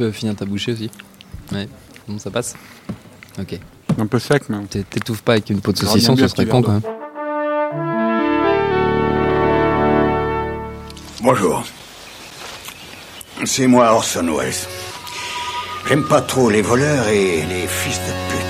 peux finir ta bouchée aussi Ouais. Bon, ça passe Ok. Un peu sec, mais. T'étouffes pas avec une peau de saucisson, ce serait con quand même. Bonjour. C'est moi Orson Welles. J'aime pas trop les voleurs et les fils de pute.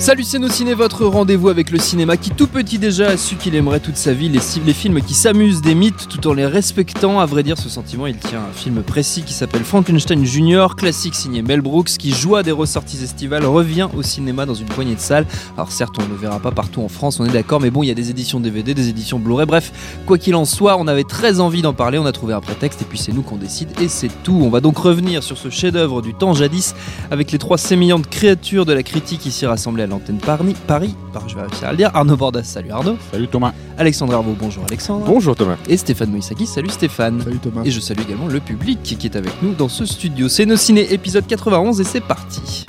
Salut c'est nos ciné, votre rendez-vous avec le cinéma qui tout petit déjà a su qu'il aimerait toute sa vie les, films qui s'amusent des mythes tout en les respectant. À vrai dire, ce sentiment il tient un film précis qui s'appelle Frankenstein Junior, classique signé Mel Brooks qui joie des ressorties estivales, revient au cinéma dans une poignée de salles. Alors certes, on ne le verra pas partout en France, on est d'accord, mais bon, il y a des éditions DVD, des éditions Blu-ray, bref, quoi qu'il en soit, on avait très envie d'en parler, on a trouvé un prétexte et puis c'est nous qu'on décide et c'est tout. On va donc revenir sur ce chef-d'œuvre du temps jadis avec les trois sémillantes créatures de la critique ici rassemblées à l'antenne Paris, Paris, je vais réussir à le dire, Arnaud Bordas, salut Arnaud. Salut Thomas. Alexandre Arvaud, bonjour Alexandre. Bonjour Thomas. Et Stéphane Moïsaki, salut Stéphane. Salut Thomas. Et je salue également le public qui est avec nous dans ce studio. C'est nos ciné épisode 91 et c'est parti.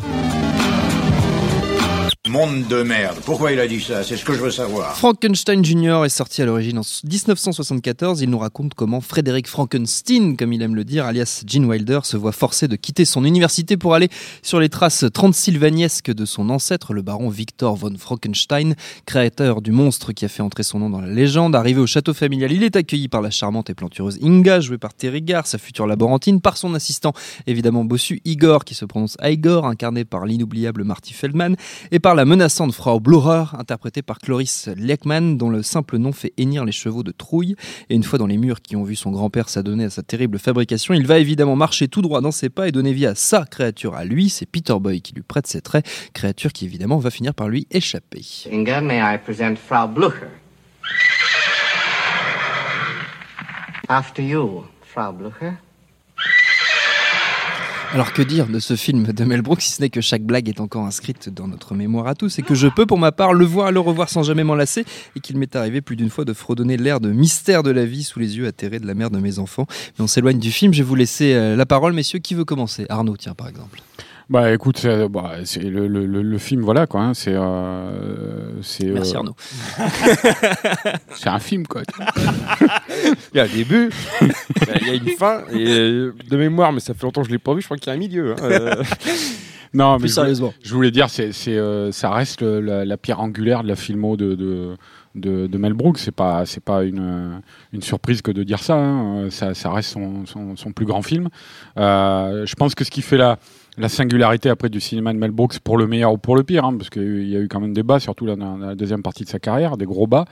Monde de merde. Pourquoi il a dit ça? C'est ce que je veux savoir. Frankenstein Jr. est sorti à l'origine en 1974. Il nous raconte comment Frédéric Frankenstein, comme il aime le dire, alias Gene Wilder, se voit forcé de quitter son université pour aller sur les traces transylvaniesques de son ancêtre, le baron Victor von Frankenstein, créateur du monstre qui a fait entrer son nom dans la légende. Arrivé au château familial, il est accueilli par la charmante et plantureuse Inga, jouée par Terry Garr, sa future laborantine, par son assistant évidemment bossu Igor, qui se prononce Igor, incarné par l'inoubliable Marty Feldman, et par la la menaçante Frau Blörer, interprétée par Cloris Leckman, dont le simple nom fait hennir les chevaux de trouille. Et une fois dans les murs qui ont vu son grand-père s'adonner à sa terrible fabrication, il va évidemment marcher tout droit dans ses pas et donner vie à sa créature à lui. C'est Peter Boy qui lui prête ses traits, créature qui évidemment va finir par lui échapper. Inga, may I present Frau Blücher? After you, Frau Blücher. Alors que dire de ce film de Mel Brooks, si ce n'est que chaque blague est encore inscrite dans notre mémoire à tous et que je peux pour ma part le voir et le revoir sans jamais m'en lasser et qu'il m'est arrivé plus d'une fois de fredonner l'air de mystère de la vie sous les yeux atterrés de la mère de mes enfants. Mais on s'éloigne du film, je vais vous laisser euh, la parole messieurs, qui veut commencer? Arnaud, tiens par exemple. Bah écoute, c'est bah, le, le, le, film, voilà quoi. Hein, c'est. Euh, Merci euh, Arnaud. c'est un film quoi. il y a un début, il y a une fin, et euh, de mémoire, mais ça fait longtemps que je l'ai pas vu, je crois qu'il y a un milieu. Hein, euh. non, mais sérieusement. Je, voulais dire, c'est, ça reste la, la, pierre angulaire de la filmo de, de de, de, Mel Brooks. C'est pas, c'est pas une, une, surprise que de dire ça, hein. ça. Ça, reste son, son, son, plus grand film. Euh, je pense que ce qui fait la, la singularité après du cinéma de Mel Brooks pour le meilleur ou pour le pire, hein, parce qu'il y a eu quand même des bas, surtout dans la deuxième partie de sa carrière, des gros bas.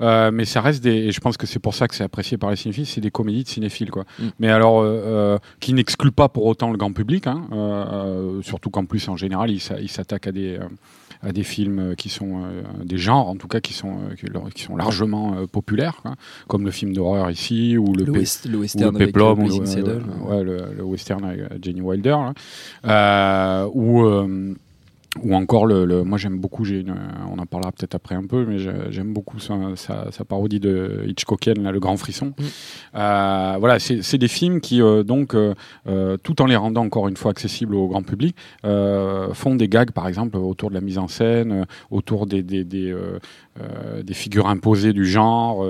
Euh, mais ça reste des, et je pense que c'est pour ça que c'est apprécié par les cinéphiles, c'est des comédies de cinéphiles, quoi. Mm. Mais alors, euh, qui n'excluent pas pour autant le grand public, hein, surtout qu'en plus, en général, ils il s'attaquent à des à des films qui sont des genres en tout cas qui sont qui sont largement populaires quoi, comme le film d'horreur ici ou le, le, west, le western ou le Peplum ou le, ouais, le, western avec Jenny Wilder là, ou ou encore le, moi j'aime beaucoup j'ai on en parlera peut-être après un peu mais j'aime beaucoup sa, sa, parodie de Hitchcockienne là, le grand frisson mm. euh, voilà c'est des films qui euh, donc euh, tout en les rendant encore une fois accessibles au grand public font des gags par exemple autour de la mise en scène autour des, des, des des figures imposées du genre,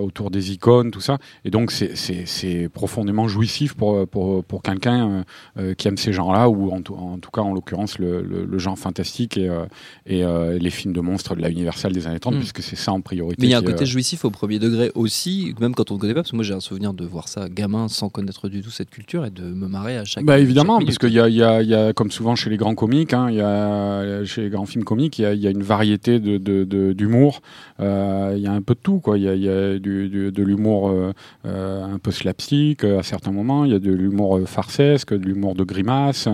autour des icônes, tout ça. Et donc c'est profondément jouissif pour, pour, pour quelqu'un qui aime ces genres-là, ou en, en, tout cas en l'occurrence le, le, genre fantastique et, et les films de monstres de la Universal des années 30, mm. puisque c'est ça en priorité. Mais il y a un côté jouissif au premier degré aussi, même quand on ne connaît pas, parce que moi j'ai un souvenir de voir ça gamin sans connaître du tout cette culture et de me marrer à chaque Bah évidemment, parce qu'il y a, y, a, y a, comme souvent chez les grands comiques, hein, y a, chez les grands films comiques, il y a, y a une variété de, de, de, du humour. Euh, il y a un peu de tout, quoi. Il y a, du, de l'humour euh, euh, un peu slapstick à certains moments. Il y a de l'humour farcesque, de l'humour de grimace.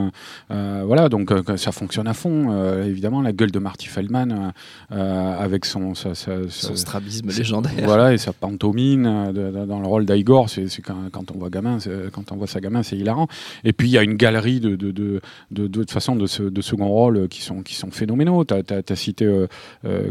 voilà, donc ça fonctionne à fond. Évidemment, la gueule de Marty Feldman avec son, son strabisme légendaire. Voilà, et sa pantomime dans le rôle d'Igor, c'est quand, quand, on voit gamin, quand on voit sa gamin, c'est hilarant. Et puis il y a une galerie de de, de, de, de, façon de, second rôle qui sont qui sont phénoménaux. Tu as, cité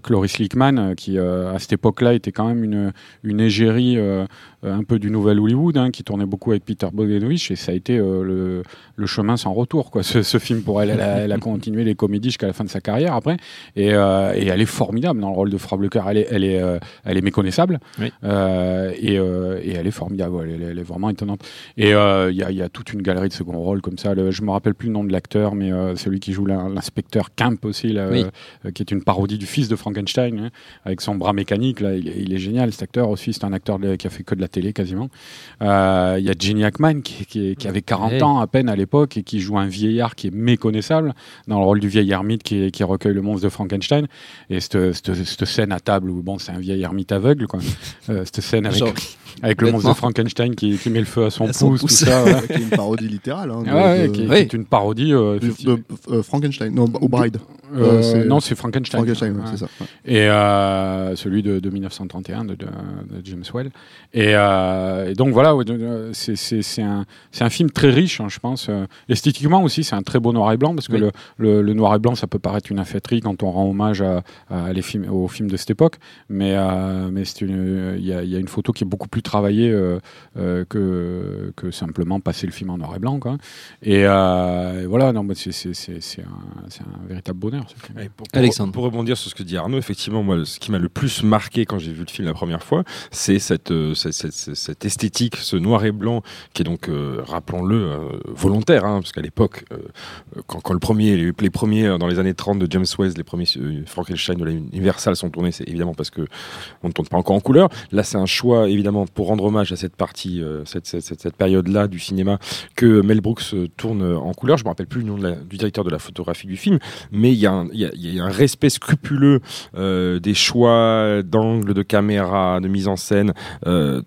Cloris Lickman, qui euh, à cette époque-là était quand même une, une égérie euh, euh, un peu du nouvel Hollywood, hein, qui tournait beaucoup avec Peter Bogdanovich, et ça a été euh, le, le chemin sans retour. Quoi. Ce, ce film, pour elle, elle a, elle a continué les comédies jusqu'à la fin de sa carrière après, et, euh, et elle est formidable dans le rôle de Frau Blöcker. Elle est, elle est, euh, elle est méconnaissable, Oui. euh, et, euh, et elle est formidable. ouais, Elle, est- elle est vraiment étonnante. Et euh, il y, a, il y a toute une galerie de second rôle comme ça. Le, je me rappelle plus le nom de l'acteur, mais euh, celui qui joue l'in- l'inspecteur Camp aussi, là, Oui. euh, qui est une parodie du fils de Frankenstein, hein, avec son bras mécanique. Là, il, est- il est génial, cet acteur aussi. C'est un acteur qui a fait que de la télé quasiment. Euh, Il y a Jenny Hackman qui, qui, qui avait 40 Ouais. ans à peine à l'époque et qui joue un vieillard qui est méconnaissable dans le rôle du vieil ermite qui, qui recueille le monstre de Frankenstein. Et cette, cette, cette scène à table où bon, c'est un vieil ermite aveugle, quoi. Euh, cette scène avec, Genre, avec le monstre de. Frankenstein qui, qui met le feu à son À son pouce, pouce. tout ça. ouais. qui est une parodie littérale. hein, de- Ah ouais, de- qui, qui Oui. est une parodie. euh, de- effectivement. de- euh, Frankenstein, non, au Bride. Euh, euh, c'est- non, c'est Frankenstein. Frankenstein, ouais, ça. ouais. Et euh, celui de, de 1931 de, de- de James Well. Et, euh, et donc voilà, de- c'est- un, film très riche, hein, je pense. Euh, esthétiquement aussi, c'est un très beau noir et blanc, parce que Oui. le, le, le noir et blanc, ça peut paraître une affaîtrie quand on rend hommage à, à les films, aux films de cette époque. Mais, euh, mais il y, a, il y a une photo qui est beaucoup plus travaillée euh, euh, que, que simplement passer le film en noir et blanc. Quoi. Et, euh, et voilà, non, c'est un, véritable bonheur. ce film. Ouais, pour, pour- Alexandre. pour rebondir sur ce que dit Arnaud, effectivement, moi, ce qui m'a le plus marqué quand j'ai vu le film la première fois, c'est cette, euh, cette, cette- cette- esthétique, ce noir et blanc, qui est donc, euh, rappelons-le, euh, volontaire, hein, parce qu'à l'époque, euh, quand, quand le premier, les, premiers, dans les années 30 de James West, les premiers Frankenstein de la Universal sont tournés, c'est évidemment parce que on ne tourne pas encore en couleur. Là, c'est un choix, évidemment, pour rendre hommage à cette partie, cette, cette, période-là du cinéma, que Mel Brooks tourne en couleur. Je me rappelle plus le nom du directeur de la photographie du film, mais il y, a un- respect scrupuleux des choix d'angle, de caméra, de mise en scène,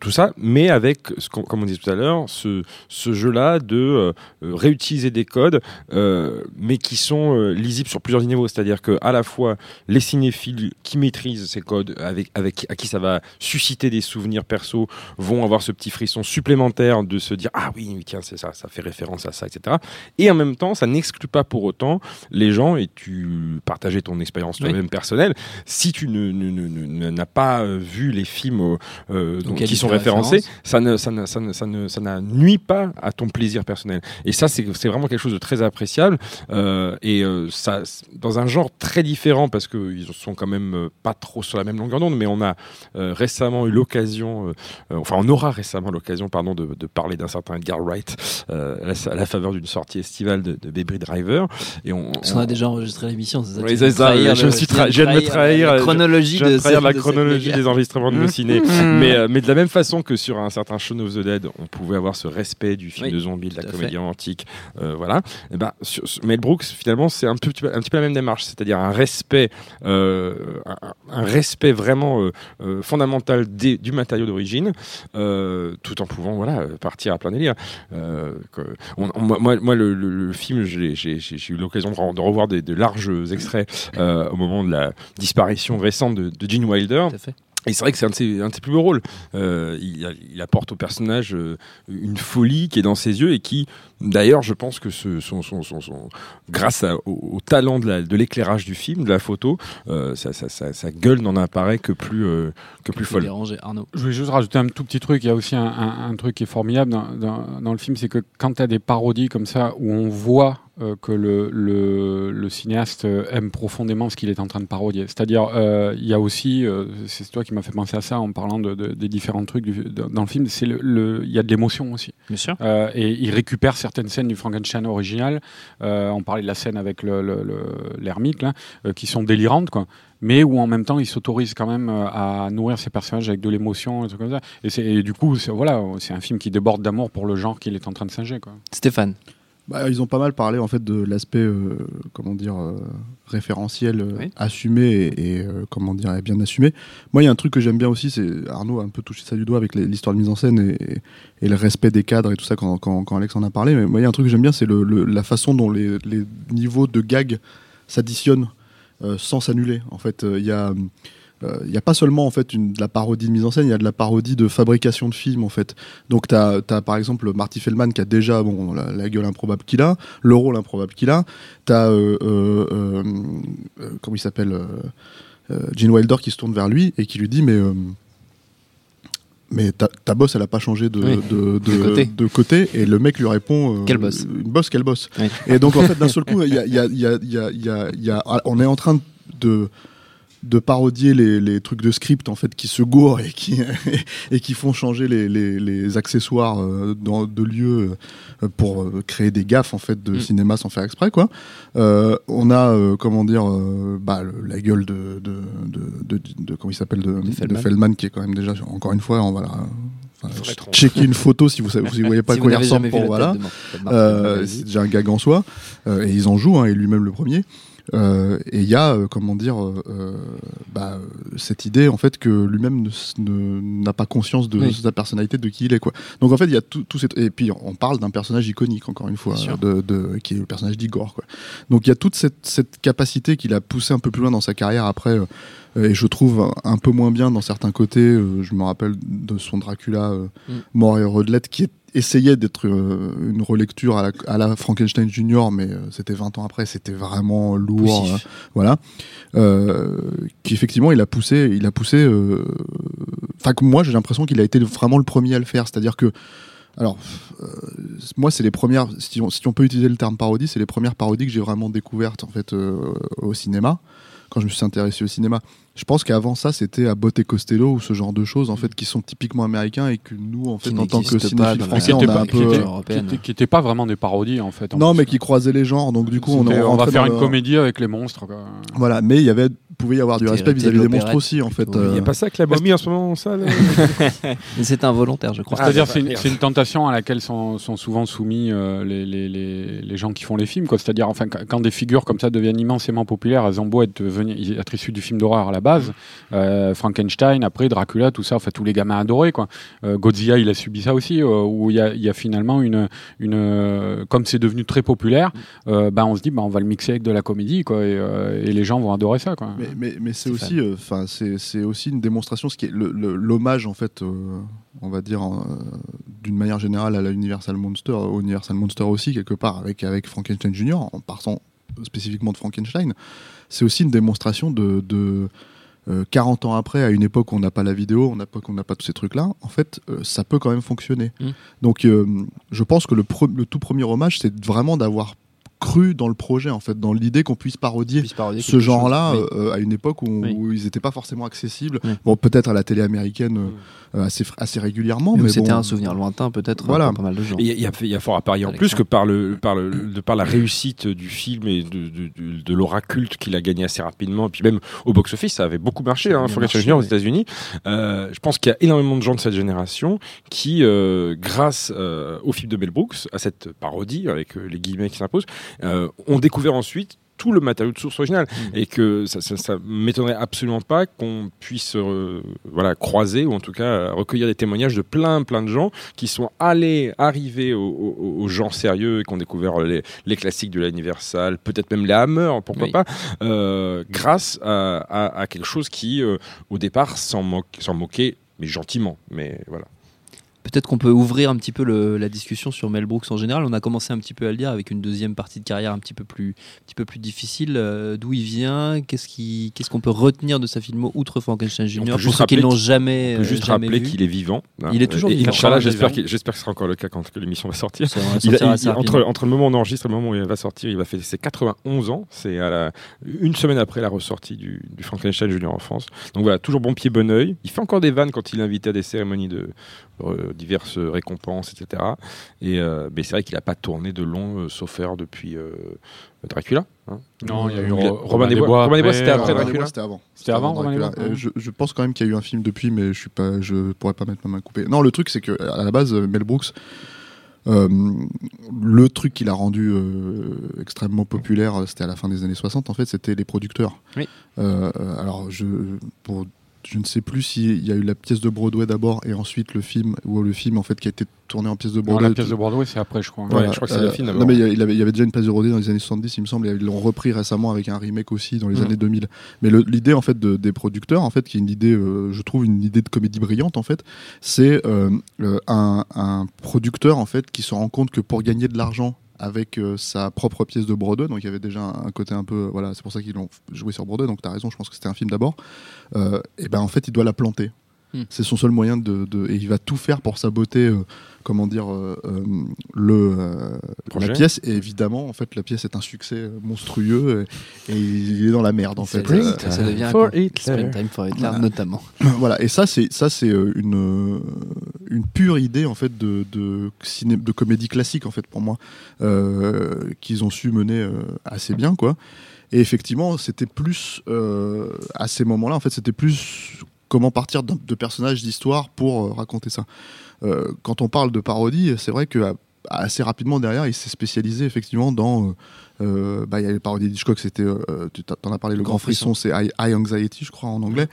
tout ça, mais avec, comme on disait tout à l'heure, ce, ce jeu-là de euh, réutiliser des codes, euh, mais qui sont euh, lisibles sur plusieurs niveaux. C'est-à-dire que à la fois les cinéphiles qui maîtrisent ces codes, avec, avec à qui ça va susciter des souvenirs perso, vont avoir ce petit frisson supplémentaire de se dire ah oui, tiens, c'est ça, ça fait référence à ça, etc. Et en même temps, ça n'exclut pas pour autant les gens, et tu partageais ton expérience Oui. toi-même personnelle, si tu n'as pas vu les films donc, qui sont référence. ça ne, ça ne, ça ne, ça ne, ça nuit pas à ton plaisir personnel. Et ça, c'est c'est vraiment quelque chose de très appréciable. Euh, et euh, ça, dans un genre très différent, parce qu'ils sont quand même euh, pas trop sur la même longueur d'onde, mais on a euh, récemment eu l'occasion, enfin, on aura récemment l'occasion, pardon, de, de parler d'un certain Edgar Wright euh, à, la, à la faveur d'une sortie estivale de, de Baby Driver. Et on, Parce qu'on a déjà enregistré l'émission, c'est ça Oui, ça, je le- me suis tu viens tra- de je viens de me trahir, la chronologie de de trahir cette- la chronologie des enregistrements de nos ciné. mais, euh, mais de la même façon que sur un certain Shaun of the Dead, on pouvait avoir ce respect du film Oui, de zombie, de la comédie fait. romantique, euh, voilà. Et ben, sur, Mel Brooks, finalement, c'est un, peu, un petit peu la même démarche, c'est-à-dire un respect, euh, un, un respect vraiment euh, euh, fondamental des- du matériau d'origine, tout en pouvant voilà partir à plein délire. Que- on- on- moi, le, le- le film, j'ai eu l'occasion de, re- de revoir des, de larges extraits au moment de la disparition récente de, de Gene Wilder. Tout à fait. Et c'est vrai que c'est un, de ses- un de ses plus beaux rôles. Euh, il, il apporte au personnage euh, une folie qui est dans ses yeux et qui, d'ailleurs, je pense que ce, son, son, son, son- grâce à- au, au talent de la- de l'éclairage du film, de la photo, euh, sa, sa- sa- sa gueule n'en apparaît que plus, euh, que plus folle. déranger Arnaud. Je voulais juste rajouter un tout petit truc. Il y a aussi un, un- un truc qui est formidable dans, dans- dans le film, c'est que quand tu as des parodies comme ça, où on voit euh, que le, le, le cinéaste euh, aime profondément ce qu'il est en train de parodier. C'est-à-dire, euh, il y a aussi, euh, c'est toi qui m'as fait penser à ça en parlant de, de- des différents trucs du- dans dans le film, c'est le, le- il y a de l'émotion aussi. Bien sûr. Euh, et il récupère certaines scènes du Frankenstein original. Euh, on parlait de la scène avec le- le- le- l'ermite, là, euh, qui sont délirantes, quoi. Mais où en même temps, il s'autorise quand même à nourrir ses personnages avec de l'émotion, et, trucs comme ça. Et, c'est- et du coup, c'est voilà, c'est un film qui déborde d'amour pour le genre qu'il est en train de singer, quoi. Stéphane. Bah, ils ont pas mal parlé en fait de l'aspect euh, comment dire euh, référentiel euh, Oui. assumé et, et, comment dire bien assumé. Moi, il y a un truc que j'aime bien aussi, c'est Arnaud a un peu touché ça du doigt avec l'histoire de mise en scène et, et le respect des cadres et tout ça quand, quand, quand Alex en a parlé. Mais moi, il y a un truc que j'aime bien, c'est le, le- la façon dont les, les niveaux de gag s'additionnent sans s'annuler. En fait, il y a il n'y a pas seulement en fait une, de la parodie de mise en scène, il y a de la parodie de fabrication de films en fait. Donc tu as, par exemple Marty Feldman qui a déjà bon la, la gueule improbable qu'il a, le rôle improbable qu'il a. Tu as euh, euh, euh, euh, comment il s'appelle euh, euh, Gene Wilder qui se tourne vers lui et qui lui dit mais euh, mais ta, ta boss, elle a pas changé de, Oui. de, De côté. de côté, et le mec lui répond euh, Quelle bosse Une bosse, quelle bosse Oui. Et donc, en fait, d'un seul coup, y a, y, a, y a- on est en train de de parodier les, les trucs de script en fait qui se gourent et qui et qui font changer les, les, les accessoires euh, dans, de lieux euh, pour euh, créer des gaffes en fait de Mm. cinéma sans faire exprès quoi euh, on a euh, comment dire euh, bah, le- la gueule de de, de, de, de- comment il s'appelle de, Feldman. Feldman. qui est quand même déjà encore une fois on va la- enfin, Faudrait trop. checker une photo si vous si vous voyez pas si quoi il ressemble pour voilà euh, c'est déjà un gag en soi, euh, et ils en jouent, hein, et lui-même le premier. Euh, et il y a, euh, comment dire, euh, bah, cette idée en fait que lui-même n'a pas conscience de Oui. sa personnalité, de qui il est, quoi. Donc en fait, il y a tout, tout cette... et puis on parle d'un personnage iconique encore une fois, de, de- qui est le personnage d'Igor, quoi. Donc il y a toute cette, cette capacité qu'il a poussé un peu plus loin dans sa carrière après. et je trouve un peu moins bien dans certains côtés. je me rappelle de son Dracula Mm. mort et redelette qui essayait d'être euh, une relecture à la, à la Frankenstein Junior, mais euh, c'était 20 ans après, c'était vraiment lourd. Euh, voilà. Euh, qui effectivement, il a poussé, il a poussé. euh, Enfin, que moi, j'ai l'impression qu'il a été vraiment le premier à le faire. C'est-à-dire que. Alors, euh, moi, c'est les premières. Si on, si on peut utiliser le terme parodie, c'est les premières parodies que j'ai vraiment découvertes en fait euh, au cinéma quand je me suis intéressé au cinéma. Je pense qu'avant ça, c'était Abbott et Costello ou ce genre de choses en fait qui sont typiquement américains et que nous, en fait, Qui en tant que n'existe pas cinéphile dans la français, on Qui a un était peu. pas- qui européenne. était- qui étaient pas vraiment des parodies en fait. en Non, plus. mais qui croisaient les genres. Donc du coup, on, va faire une le- comédie avec les monstres. quoi. Voilà, mais il y avait, pouvait y avoir du respect vis-à-vis des monstres aussi en fait. Oui, Il n'y euh, a pas ça avec la momie en ce moment, ça là Mais c'est involontaire, je crois. Ah, C'est-à-dire, bah, c'est une, tentation à laquelle sont, sont souvent soumis euh, les, les, les, les gens qui font les films. quoi. C'est-à-dire, enfin, quand quand des figures comme ça deviennent immensément populaires, elles ont beau être, venir- être issues du film d'horreur à la base. Euh, Frankenstein, après Dracula, tout ça, enfin, tous les gamins adorés. Quoi. Euh, Godzilla, il a subi ça aussi, euh, où il y a, il y a finalement une. une comme c'est devenu très populaire, ben, on se dit, ben, on va le mixer avec de la comédie, quoi, et, et les gens vont adorer ça. Quoi. Mais, mais, mais c'est aussi, enfin, c'est c'est aussi une démonstration, ce qui est l'hommage en fait, on va dire euh, d'une manière générale à la Universal Monster, Universal Monster aussi quelque part avec avec Frankenstein Junior, en partant spécifiquement de Frankenstein, c'est aussi une démonstration de, de euh, 40 ans après, à une époque où on n'a pas la vidéo, on n'a pas, n'a pas tous ces trucs-là, en fait, euh, ça peut quand même fonctionner. Mm. Donc, euh, je pense que le, pre- le tout premier hommage, c'est vraiment d'avoir cru dans le projet, en fait, dans l'idée qu'on puisse parodier Puisse parodier ce genre-là. Oui. euh, à une époque où, Oui. où ils n'étaient pas forcément accessibles. Oui. Bon, peut-être à la télé américaine euh, assez, assez régulièrement, Mais mais C'était bon, un souvenir lointain, peut-être, Voilà. pour pas mal de gens. Il y, a- il y y a fort à parier en plus que par, le, par, le, de par la réussite du film et de, de, de, de l'aura culte qu'il a gagné assez rapidement, et puis même au box-office, ça avait beaucoup marché, hein, marché, Junior aux. États-Unis. Euh, je pense qu'il y a énormément de gens de cette génération qui, euh, grâce euh, au film de Mel Brooks, à cette parodie avec euh, les guillemets qui s'imposent, euh, ont découvert ensuite tout le matériau de source originale Mm. et que ça, ça, ça m'étonnerait absolument pas qu'on puisse euh, voilà croiser ou en tout cas euh, recueillir des témoignages de plein plein de gens qui sont allés arriver aux, aux- aux gens sérieux et qui ont découvert les, les classiques de l'Universal, peut-être même les Hammer, pourquoi Oui. pas, euh, grâce à, à- à quelque chose qui euh, au départ s'en moquait mais gentiment, mais voilà. Peut-être qu'on peut ouvrir un petit peu le- la discussion sur Mel Brooks en général. On a commencé un petit peu à le dire avec une deuxième partie de carrière un petit peu plus, un petit peu plus difficile. Euh, D'où il vient? Qu'est-ce qu'on peut retenir de sa filmo outre Frankenstein Jr. peut pour ceux qui l'ont qu'il- jamais, On peut juste jamais rappeler qu'il est vivant. hein. Il est toujours Et vivant. Inch'Allah, j'espère que ce sera encore le cas quand l'émission va sortir. Ça va Il a- sortir il- assez entre, le moment où on enregistre et le moment où il va sortir, il va faire ses 91 ans. C'est une semaine après la ressortie du, du Frankenstein Junior en France. Donc voilà, toujours bon pied, bon oeil. Il fait encore des vannes quand il est invité à des cérémonies de diverses récompenses, etc. Et, euh, mais c'est vrai qu'il n'a pas tourné de long, euh, sauf erreur, depuis euh, Dracula. hein. Non, il y a eu Donc, Ro- Robin des Bois. Robin des Bois, c'était après Dracula. C'était avant. C'était avant, Dracula. Robin des Bois Euh, je, je pense quand même qu'il y a eu un film depuis, mais je suis pas, je pourrais pas mettre ma main coupée. Non, le truc c'est que à la base, euh, Mel Brooks, euh, le truc qui l'a rendu euh, extrêmement populaire, euh, c'était à la fin des années 60. En fait, c'était les producteurs. Oui. Euh, euh, alors, je, pour, je ne sais plus s'il y a eu la pièce de Broadway d'abord et ensuite le film, ou le film en fait qui a été tourné en pièce de Non, Broadway. la pièce de Broadway, c'est après, je crois. Ouais, je crois que c'est le film d'abord. Non, mais il y, avait- il y avait déjà une pièce de Broadway dans les années 70, il me semble, et ils l'ont repris récemment avec un remake aussi dans les Mhm. années 2000. Mais le- l'idée en fait de- des producteurs, en fait, qui est une idée, euh, je trouve une idée de comédie brillante en fait, c'est euh, euh, un, un producteur en fait qui se rend compte que pour gagner de l'argent avec euh, sa propre pièce de Broadway, donc il y avait déjà un, côté un peu, voilà, c'est pour ça qu'ils l'ont joué sur Broadway, donc tu as raison, je pense que c'était un film d'abord, euh, et ben en fait il doit la planter. Hmm. C'est son seul moyen de, de- et il va tout faire pour saboter, euh, comment dire, euh, euh, le euh, la pièce. Et évidemment, en fait, la pièce est un succès euh, monstrueux et, et il est dans la merde en fait. Euh, Ça, ça devient un for Hitler. Springtime for Hitler, Voilà. notamment. voilà. Et ça, c'est ça, c'est une une pure idée en fait de de, ciné, de comédie classique en fait pour moi euh, qu'ils ont su mener euh, assez bien quoi. Et effectivement, c'était plus euh, à ces moments-là, en fait, c'était plus comment partir de personnages d'histoire pour euh, raconter ça. Euh, quand on parle de parodie, c'est vrai que à- assez rapidement derrière, il s'est spécialisé effectivement dans. euh, euh, bah, il y a les parodies d'Hitchcock, c'était, euh, tu t'en as parlé, le grand frisson, c'est High, High Anxiety, je crois en anglais.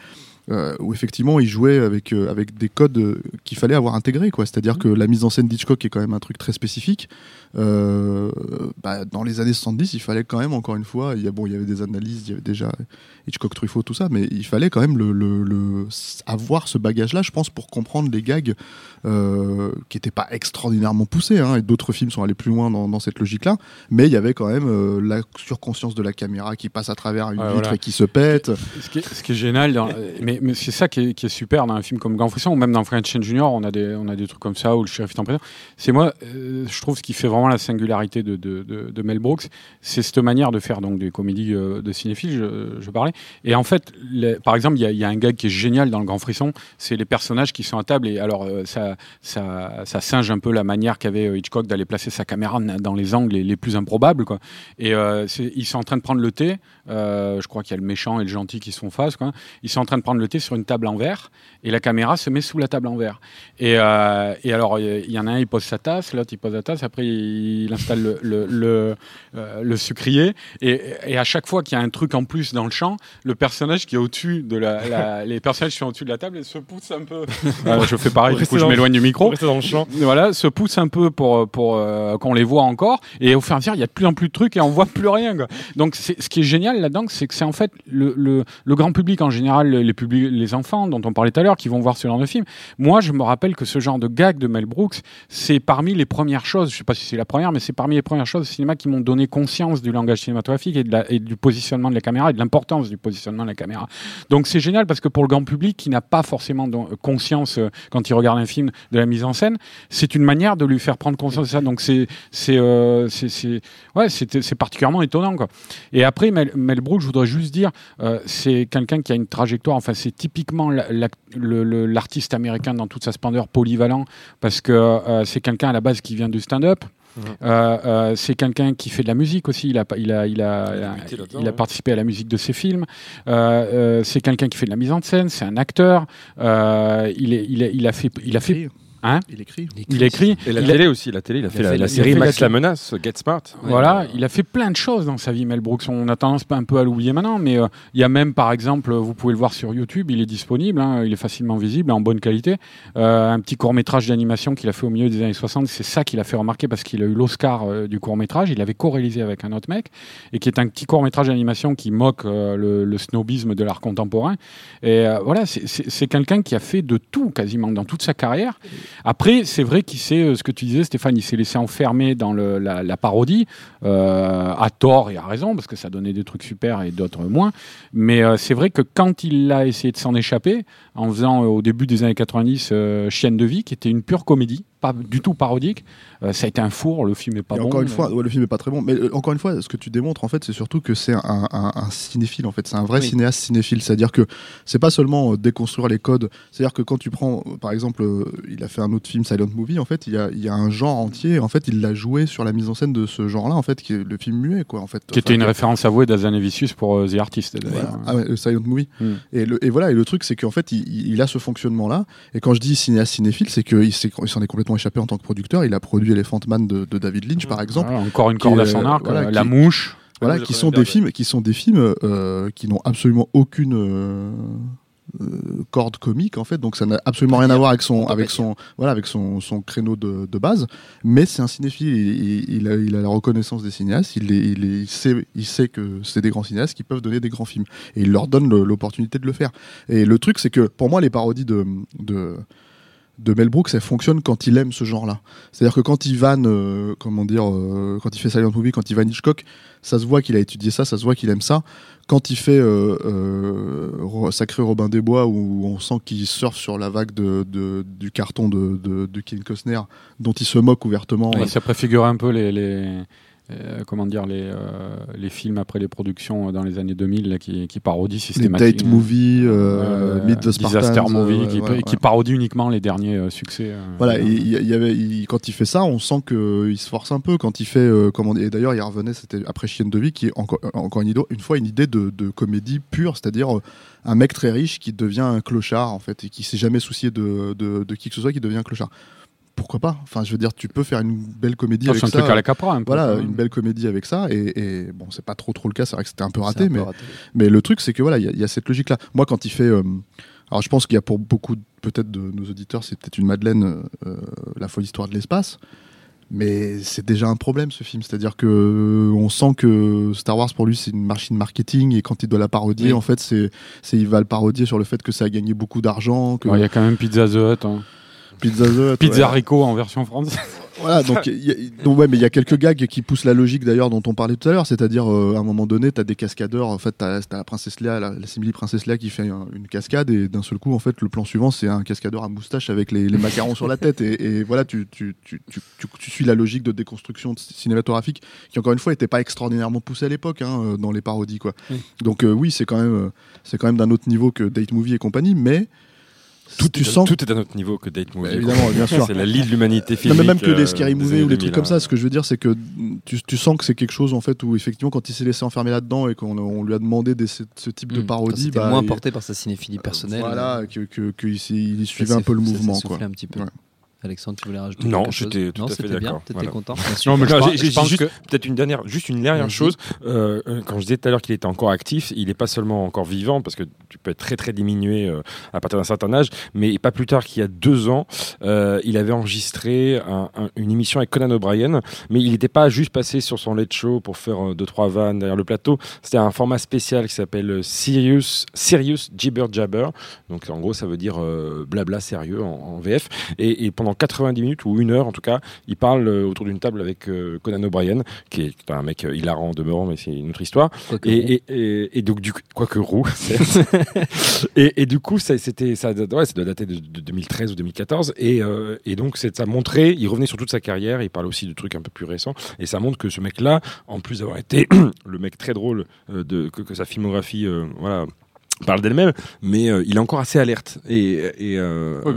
euh, où effectivement il jouait avec, euh, avec des codes euh, qu'il fallait avoir intégrés. quoi. C'est-à-dire que la mise en scène d'Hitchcock est quand même un truc très spécifique. Euh, bah, dans les années 70, il fallait quand même, encore une fois, il y, a, bon, il y avait des analyses, il y avait déjà Hitchcock, Truffaut, tout ça, mais il fallait quand même le, le- le- avoir ce bagage-là, je pense, pour comprendre les gags euh, qui n'étaient pas extraordinairement poussés. hein, et d'autres films sont allés plus loin dans, dans cette logique-là, mais il y avait quand même euh, la surconscience de la caméra qui passe à travers une vitre voilà. et qui se pète. Ce qui est, ce qui est génial, dans- mais, mais c'est ça qui est, qui est super dans un film comme Grand Frisson, ou même dans French Junior, on a des, on a des trucs comme ça, où le shérif est en prison. C'est moi, je trouve ce qui fait vraiment la singularité de, Mel Brooks, c'est cette manière de faire donc des comédies euh, de cinéphiles, je, parlais. Et en fait, par exemple, il y a, un gag qui est génial dans le Grand Frisson, c'est les personnages qui sont à table, et alors euh, ça, ça, singe un peu la manière qu'avait euh, Hitchcock d'aller placer sa caméra dans les angles les, plus improbables, quoi. Et ils sont en train de prendre le thé. je crois qu'il y a le méchant et le gentil qui sont face. Quoi. Ils sont en train de prendre le thé sur une table en verre et la caméra se met sous la table en verre. Et, et alors, il y en a un, il pose sa tasse, l'autre, il pose la tasse. Après, il installe le, le, le, euh, le sucrier. Et, et à chaque fois qu'il y a un truc en plus dans le champ, le personnage qui est au-dessus de la, la- les personnages qui sont au-dessus de la table, se poussent un peu. Je fais pareil, du coup, je m'éloigne du micro dans le champ. voilà, se pousse un peu pour, pour euh, qu'on les voit encore. Et au fur et à mesure, il y a de plus en plus de trucs et on voit plus rien. quoi. Donc, ce qui est génial là-dedans, c'est que c'est en fait le grand public en général, les, publics, les enfants dont on parlait tout à l'heure, qui vont voir ce genre de film. Moi, je me rappelle que ce genre de gag de Mel Brooks, c'est parmi les premières choses, je sais pas si c'est la première, mais c'est parmi les premières choses au cinéma qui m'ont donné conscience du langage cinématographique et, la- du positionnement de la caméra et de l'importance du positionnement de la caméra. Donc c'est génial parce que pour le grand public qui n'a pas forcément don- conscience euh, quand il regarde un film de la mise en scène, c'est une manière de lui faire prendre conscience de ça. Donc c'est c'est euh, ouais c'est particulièrement étonnant quoi. Et après Mel, Mel Brooks, je voudrais juste dire, euh, c'est quelqu'un qui a une trajectoire. Enfin c'est typiquement la- la- l'artiste américain dans toute sa splendeur polyvalent parce que euh, c'est quelqu'un à la base qui vient du stand-up. Euh, euh, c'est quelqu'un qui fait de la musique aussi. Il a, il a, il a, Il a il participé à la musique de ses films. Euh, euh, c'est quelqu'un qui fait de la mise en scène. C'est un acteur. Euh, il, est, il, a, il a fait, il a fait, hein Il écrit. il a écrit. Et la il a- télé aussi, la télé, il a fait, a la, fait- la il a série fait Max la- la menace, Get Smart. Voilà, il a fait plein de choses dans sa vie, Mel Brooks. On a tendance un peu à l'oublier maintenant, mais euh, il y a même, par exemple, vous pouvez le voir sur YouTube, il est disponible, hein, il est facilement visible, en bonne qualité. Euh, un petit court métrage d'animation qu'il a fait au milieu des années 60, c'est ça qu'il a fait remarquer parce qu'il a eu l'Oscar euh, du court métrage. Il avait co-réalisé avec un autre mec, et qui est un petit court métrage d'animation qui moque euh, le, le snobisme de l'art contemporain. Et euh, voilà, c'est quelqu'un qui a fait de tout quasiment dans toute sa carrière. Après, c'est vrai qu'il s'est, euh, ce que tu disais, Stéphane, il s'est laissé enfermer dans la, parodie, euh, à tort et à raison, parce que ça donnait des trucs super et d'autres moins. Mais euh, c'est vrai que quand il a essayé de s'en échapper, en faisant au début des années 90 euh, Chienne de vie, qui était une pure comédie, pas du tout parodique, euh, ça a été un four, le film est pas Et bon. encore une mais- fois, ouais, le film est pas très bon, mais euh, encore une fois, ce que tu démontres en fait, c'est surtout que c'est un, un- un cinéphile en fait, c'est un vrai Oui. cinéaste cinéphile, c'est-à-dire que c'est pas seulement euh, déconstruire les codes, c'est-à-dire que quand tu prends, par exemple, il a fait un autre film Silent Movie, en fait, il y a, il y a un genre entier, en fait, il l'a joué sur la mise en scène de ce genre-là, en fait, qui est le film muet, quoi, en fait. Qui était une référence avouée d'Azanavicius pour The Artist. Voilà. Ah ouais, le Silent Movie. Mm. Et, le, et voilà, et le truc, c'est qu'en fait, il, il a ce fonctionnement-là. Et quand je dis cinéaste cinéphile, c'est qu'il s'en est complètement échappé en tant que producteur. Il a produit Elephant Man de, de David Lynch, par exemple. Voilà, encore une corde est, à son euh, arc, voilà, euh, qui- La Mouche. Voilà, qui sont des films, qui sont des films euh, qui n'ont absolument aucune euh, corde comique en fait, donc ça n'a absolument rien à voir avec son, avec son, voilà, avec son, son créneau de, de base. Mais c'est un cinéphile, il, il- il a, il a la reconnaissance des cinéastes, il, est- il, est- il sait, il sait que c'est des grands cinéastes qui peuvent donner des grands films, et il leur donne le- l'opportunité de le faire. Et le truc, c'est que pour moi, les parodies de, de de Mel Brooks, elle fonctionne quand il aime ce genre-là. C'est-à-dire que quand il vanne, euh, comment dire, euh, quand il fait Silent Movie, quand il vanne Hitchcock, ça se voit qu'il a étudié ça, ça se voit qu'il aime ça. Quand il fait euh, Sacré Robin des Bois, où on sent qu'il surfe sur la vague du carton de, de, de Costner, dont il se moque ouvertement. Ça préfigure un peu les, euh, comment dire, les, euh, les films après les productions euh, dans les années 2000 là, qui, qui parodient les systématiquement. date movie, Meet the Spartans. Disaster Movie, qui, ouais, qui ouais. parodie uniquement les derniers succès. Voilà, et il y, il y avait, il- quand il fait ça, on sent qu'il se force un peu. Quand il fait, comment, et d'ailleurs, il revenait, c'était après Chienne de vie, qui est encore, encore une, fois une idée de, de comédie pure, c'est-à-dire un mec très riche qui devient un clochard, en fait, et qui s'est jamais soucié de, de, de qui que ce soit, qui devient un clochard. Pourquoi pas Enfin, je veux dire, tu peux faire une belle comédie c'est avec un ça. truc à la Capra un peu. voilà, une belle comédie avec ça, et, et bon, c'est pas trop trop le cas, c'est vrai que c'était un peu C'est raté, un peu mais raté. mais le truc, c'est que voilà, il y, a- il y a cette logique-là. Moi, quand il fait, euh, alors je pense qu'il y a pour beaucoup, peut-être de nos auditeurs, c'est peut-être une Madeleine, euh, la folle histoire de l'espace. Mais c'est déjà un problème ce film, c'est-à-dire que euh, on sent que Star Wars pour lui c'est une machine marketing et quand il doit la parodier, Oui. en fait c'est, c'est il va le parodier sur le fait que ça a gagné beaucoup d'argent, que Ouais, Il y a quand même Pizza The Hut. hein. Pizza The Hut, Pizza ouais. Rico en version française. Voilà, donc, il y a- donc, ouais, mais il y a quelques gags qui poussent la logique d'ailleurs dont on parlait tout à l'heure, c'est-à-dire euh, à un moment donné, tu as des cascadeurs, en fait, tu as, la princesse Léa, la, la simili princesse Léa qui fait un- une cascade et d'un seul coup, en fait, le plan suivant, c'est un cascadeur à moustache avec les, les macarons sur la tête et, et voilà, tu, tu, tu, tu, tu- tu suis la logique de déconstruction cinématographique qui encore une fois était pas extraordinairement poussée à l'époque hein, euh, dans les parodies quoi. Oui. Donc euh, oui, c'est quand même euh, c'est quand même d'un autre niveau que Date Movie et compagnie, mais Tout, tu est, sens tout est à notre niveau que Date Movie. Bah, évidemment, bien sûr. C'est la lie de l'humanité Non, filmique. mais même que euh, les Scary des Movie ou les trucs 2000, comme ça, ce que je veux dire, c'est que tu, tu sens que c'est quelque chose en fait où effectivement, quand il s'est laissé enfermer là-dedans et qu'on on lui a demandé des- ce, ce type de Mmh. parodie, bah, moins il- porté par sa cinéphilie personnelle. Voilà, que, que, que il, s'est- il Ça suivait un peu le mouvement. Quoi. un petit peu. Ouais. Alexandre, tu voulais rajouter Non, quelque chose j'étais tout non, à fait c'était bien, d'accord, t'étais voilà. content. Non, mais je Non, pense- j'ai- que- peut-être une dernière, juste une dernière chose. Euh, euh, quand je disais tout à l'heure qu'il était encore actif, il n'est pas seulement encore vivant parce que tu peux être très très diminué euh, à partir d'un certain âge, mais pas plus tard qu'il y a deux ans, euh, il avait enregistré un- un- une émission avec Conan O'Brien, mais il n'était pas juste passé sur son late show pour faire euh, deux trois vannes derrière le plateau. C'était un format spécial qui s'appelle Sirius Sirius Jibber Jabber. Donc en gros, ça veut dire euh, blabla sérieux en, en VF. Et, et pendant 90 minutes ou une heure en tout cas, il parle euh, autour d'une table avec euh, Conan O'Brien, qui est un mec hilarant en demeurant, mais c'est une autre histoire. Quoique Et, et, et, et donc du coup, quoique roux, et, du coup, ça, c'était, ça, ouais, ça doit dater de, de 2013 ou 2014. Et, euh, et donc, c'est, ça montrait, il revenait sur toute sa carrière, il parlait aussi de trucs un peu plus récents. Et ça montre que ce mec-là, en plus d'avoir été le mec très drôle euh, de, que, que sa filmographie, euh, voilà parle d'elle-même, mais euh, il est encore assez alerte. Et, et euh, bah,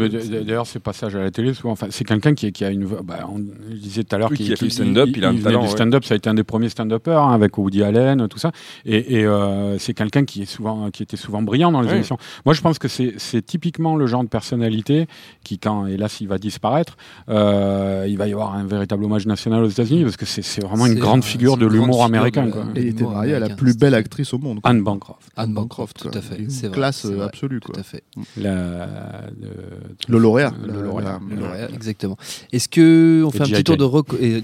D'ailleurs, ces passages à la télé, souvent, enfin, c'est quelqu'un qui, qui a une. voix- Bah, on je disait tout à l'heure Oui, qu'il qui a fait du stand-up, il a un talent, du ouais. stand-up, ça a été un des premiers stand-uppers hein, avec Woody Allen, tout ça. Et, et, euh, c'est quelqu'un qui est souvent, qui était souvent brillant dans les Ouais. émissions. Moi, je pense que c'est c'est typiquement le genre de personnalité qui, quand hélas il va disparaître, euh, il va y avoir un véritable hommage national aux États-Unis parce que c'est c'est vraiment une grande figure de l'humour américain. quoi. Et il était marié à la plus belle actrice au monde. quoi. Anne Bancroft, Anne Bancroft, tout à fait. Une C'est vrai, classe c'est euh, vrai, absolue. Tout Quoi. à fait. la, Le lauréat. Le La- lauréat. la- Le lauréat, exactement. Est-ce que on Et fait un petit tour de reco- et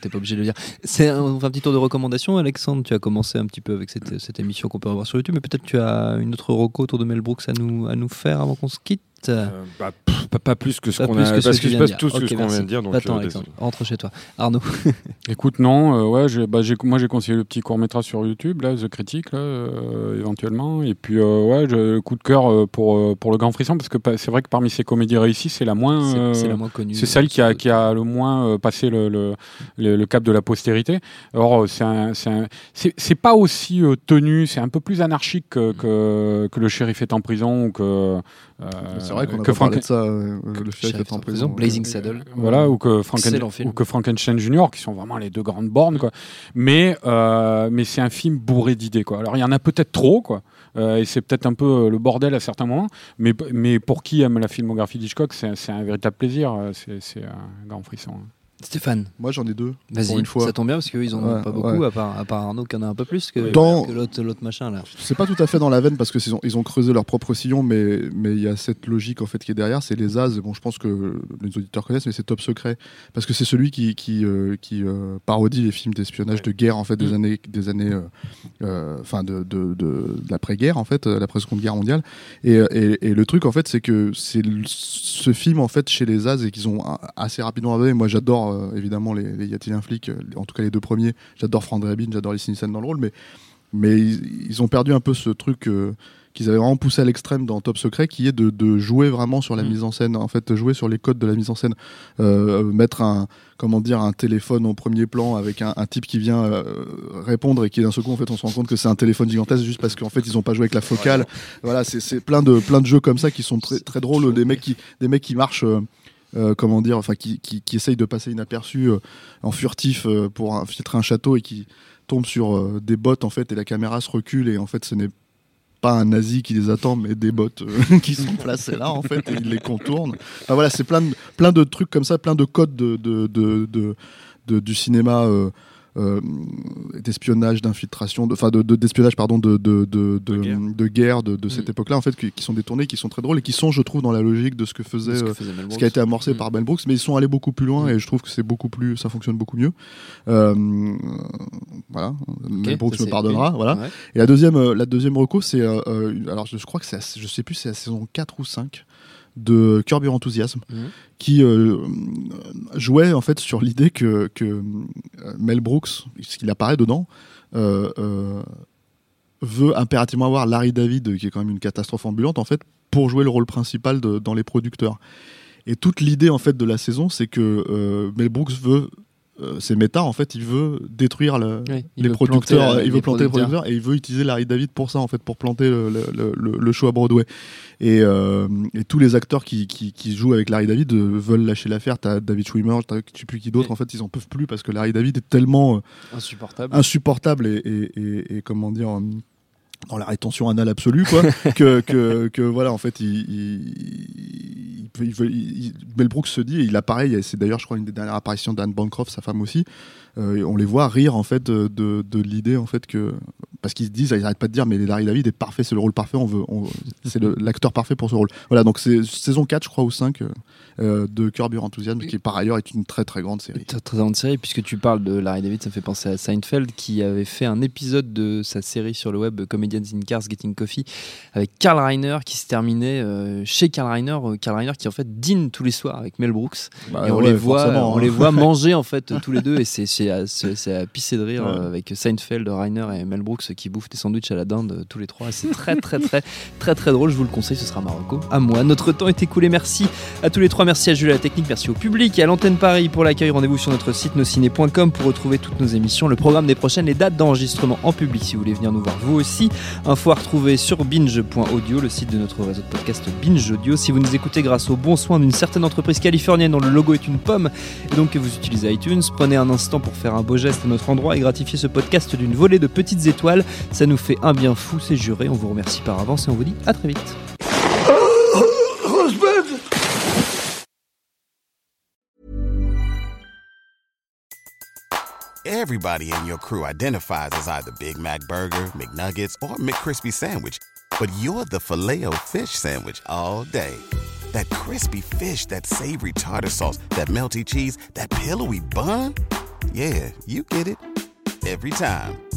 t'es pas obligé de le dire. C'est un, on fait un petit tour de recommandations. Alexandre, tu as commencé un petit peu avec cette, cette émission qu'on peut revoir sur YouTube, mais peut-être tu as une autre reco autour de Mel Brooks à nous à nous faire avant qu'on se quitte. Euh, bah, pff, pas, pas plus que ce qu'on a, que parce de passe tout ce qu'on vient de dire. Donc, Attends, euh, rentre chez toi. Arnaud. Écoute, non, euh, ouais, j'ai, bah, j'ai- moi j'ai conseillé le petit court métrage sur YouTube, là, The Critic, là, euh, éventuellement. Et puis, euh, ouais, coup de cœur euh, pour, euh, pour Le Grand Frisson, parce que c'est vrai que parmi ces comédies réussies, c'est la moins. C'est- euh, c'est la moins connue. c'est celle qui a, qui a le moins euh, passé le, le, le, le cap de la postérité. Or, euh, c'est, un, c'est, un- c'est, c'est pas aussi euh, tenu, c'est un peu plus anarchique que, que, que Le shérif est en prison ou que. Euh, C'est vrai qu'on a que pas parlé Franken- de ça. euh, Le est en prison. Blazing Saddle. Voilà, ou que, Franken- ou que Frankenstein Junior, qui sont vraiment les deux grandes bornes, quoi. Mais, euh, mais c'est un film bourré d'idées, quoi. Alors, il y en a peut-être trop, quoi. Euh, et c'est peut-être un peu euh, le bordel à certains moments. Mais, mais pour qui aime la filmographie d'Hitchcock, c'est c'est un véritable plaisir. euh, C'est c'est un grand frisson. Stéphane, Moi, j'en ai deux. vas-y, Pour une fois. ça tombe bien parce qu'eux ils en ont Ouais, pas beaucoup, ouais. à, part, à part Arnaud qui en a un peu plus que, Dans- que l'autre machin là. C'est pas tout à fait dans la veine parce que ils ont, ils ont creusé leur propre sillon, mais mais il y a cette logique en fait qui est derrière. C'est les As. Bon, je pense que les auditeurs connaissent, mais c'est Top Secret parce que c'est celui qui qui euh, qui euh, parodie les films d'espionnage de guerre en fait des Mm. années des années euh, enfin de de, de, de l'après-guerre en fait, euh, l'après Seconde Guerre mondiale. Et, et, et le truc en fait, c'est que c'est ce film en fait chez les As et qu'ils ont assez rapidement abandonné. Moi, j'adore euh, évidemment les, les Y a-t-il un flic, euh, en tout cas les deux premiers. J'adore Frank Drebin, j'adore les Nielsen dans le rôle, mais mais ils, ils ont perdu un peu ce truc euh, qu'ils avaient vraiment poussé à l'extrême dans Top Secret, qui est de, de jouer vraiment sur la Mm. mise en scène, en fait, jouer sur les codes de la mise en scène, euh, mettre un, comment dire, un téléphone au premier plan avec un, un type qui vient euh, répondre et qui d'un seul coup, en fait, on se rend compte que c'est un téléphone gigantesque juste parce qu'en fait, ils ont pas joué avec la focale. Voilà, c'est c'est plein de plein de jeux comme ça qui sont très très drôles, des mecs qui des mecs qui marchent. euh, euh, comment dire, enfin qui, qui, essayent de passer inaperçus euh, en furtif euh, pour infiltrer un château et qui tombent sur des bottes en fait et la caméra se recule et en fait ce n'est pas un nazi qui les attend mais des bottes qui sont placées là en fait et ils les contournent. Enfin voilà, c'est plein de, plein de trucs comme ça, plein de codes de, de, de, de- de- du cinéma euh, d'espionnage, d'infiltration, de- enfin de, de- d'espionnage pardon, de, de, de, de, guerre. de guerre de, de cette Mm. époque-là en fait qui, qui sont détournés, qui sont très drôles et qui sont je trouve dans la logique de ce que faisait Ce que euh, faisait ce Brooks. qui a été amorcé Mm. par Mel Brooks, mais ils sont allés beaucoup plus loin Mm. et je trouve que c'est beaucoup plus, ça fonctionne beaucoup mieux. Euh, voilà, Mel Brooks me pardonnera, voilà. Ouais. Et la deuxième, euh, la deuxième reco, c'est, euh, alors je, je crois que c'est, à- je sais plus, c'est la saison 4 ou 5 de Curb Your Enthusiasm, Mhm. qui euh, jouait en fait sur l'idée que, que euh, Mel Brooks, ce qu'il apparaît dedans, euh, euh, veut impérativement avoir Larry David, qui est quand même une catastrophe ambulante en fait, pour jouer le rôle principal de- dans les producteurs. Et toute l'idée en fait de la saison, c'est que Mel Brooks veut, euh, c'est méta en fait, il veut détruire le, Oui, il les producteurs, planter, il veut les planter les producteurs et il veut utiliser Larry David pour ça en fait, pour planter le, le, le- le show à Broadway. Et, euh, et tous les acteurs qui, qui, qui jouent avec Larry David euh, veulent lâcher l'affaire. T'as David Schwimmer, t'as je sais plus qui d'autre. Oui. En fait, ils en peuvent plus parce que Larry David est tellement euh, Insupportable. insupportable et, et, et, et comment dire. Dans la rétention anale absolue, quoi, que, que, que voilà, en fait, il, il, Mel Brooks se dit, et il apparaît, et c'est d'ailleurs, je crois, une des dernières apparitions d'Anne Bancroft, sa femme aussi, euh, on les voit rire, en fait, de, de, de l'idée, en fait, que, parce qu'ils se disent, ils n'arrêtent pas de dire, mais Larry David est parfait, c'est le rôle parfait, on veut, on- c'est l'acteur parfait pour ce rôle. Voilà, donc c'est saison 4, je crois, ou 5, euh, euh, de Curb Your Enthusiasm, qui par ailleurs est une très très grande série. Très très grande série, puisque tu parles de Larry David, ça me fait penser à Seinfeld qui avait fait un épisode de sa série sur le web Comedians in Cars Getting Coffee avec Carl Reiner qui se terminait euh, chez Carl Reiner. euh, Carl Reiner qui en fait dîne tous les soirs avec Mel Brooks Bah, et on ouais, les voit, on hein. les voit manger en fait tous les deux et c'est c'est à, c'est- c'est à pisser de rire Ouais. euh, avec Seinfeld, Reiner et Mel Brooks qui bouffent des sandwichs à la dinde euh, tous les trois. C'est très très très très très drôle. Je vous le conseille, ce sera Marocco à moi. Notre temps est écoulé. Merci à tous les trois. Merci à Jules à la technique. Merci au public et à l'antenne Paris pour l'accueil. Rendez-vous sur notre site nosciné.com pour retrouver toutes nos émissions, le programme des prochaines, les dates d'enregistrement en public si vous voulez venir nous voir vous aussi. Info à retrouver sur binge.audio, le site de notre réseau de podcast Binge Audio. Si vous nous écoutez grâce au bon soin d'une certaine entreprise californienne dont le logo est une pomme et donc que vous utilisez iTunes, prenez un instant pour faire un beau geste à notre endroit et gratifier ce podcast d'une volée de petites étoiles. Ça nous fait un bien fou, c'est juré. On vous remercie par avance et on vous dit à très vite. Everybody in your crew identifies as either Big Mac Burger, McNuggets, or McCrispy Sandwich. But you're the filet fish Sandwich all day. That crispy fish, that savory tartar sauce, that melty cheese, that pillowy bun. Yeah, you get it. Every time.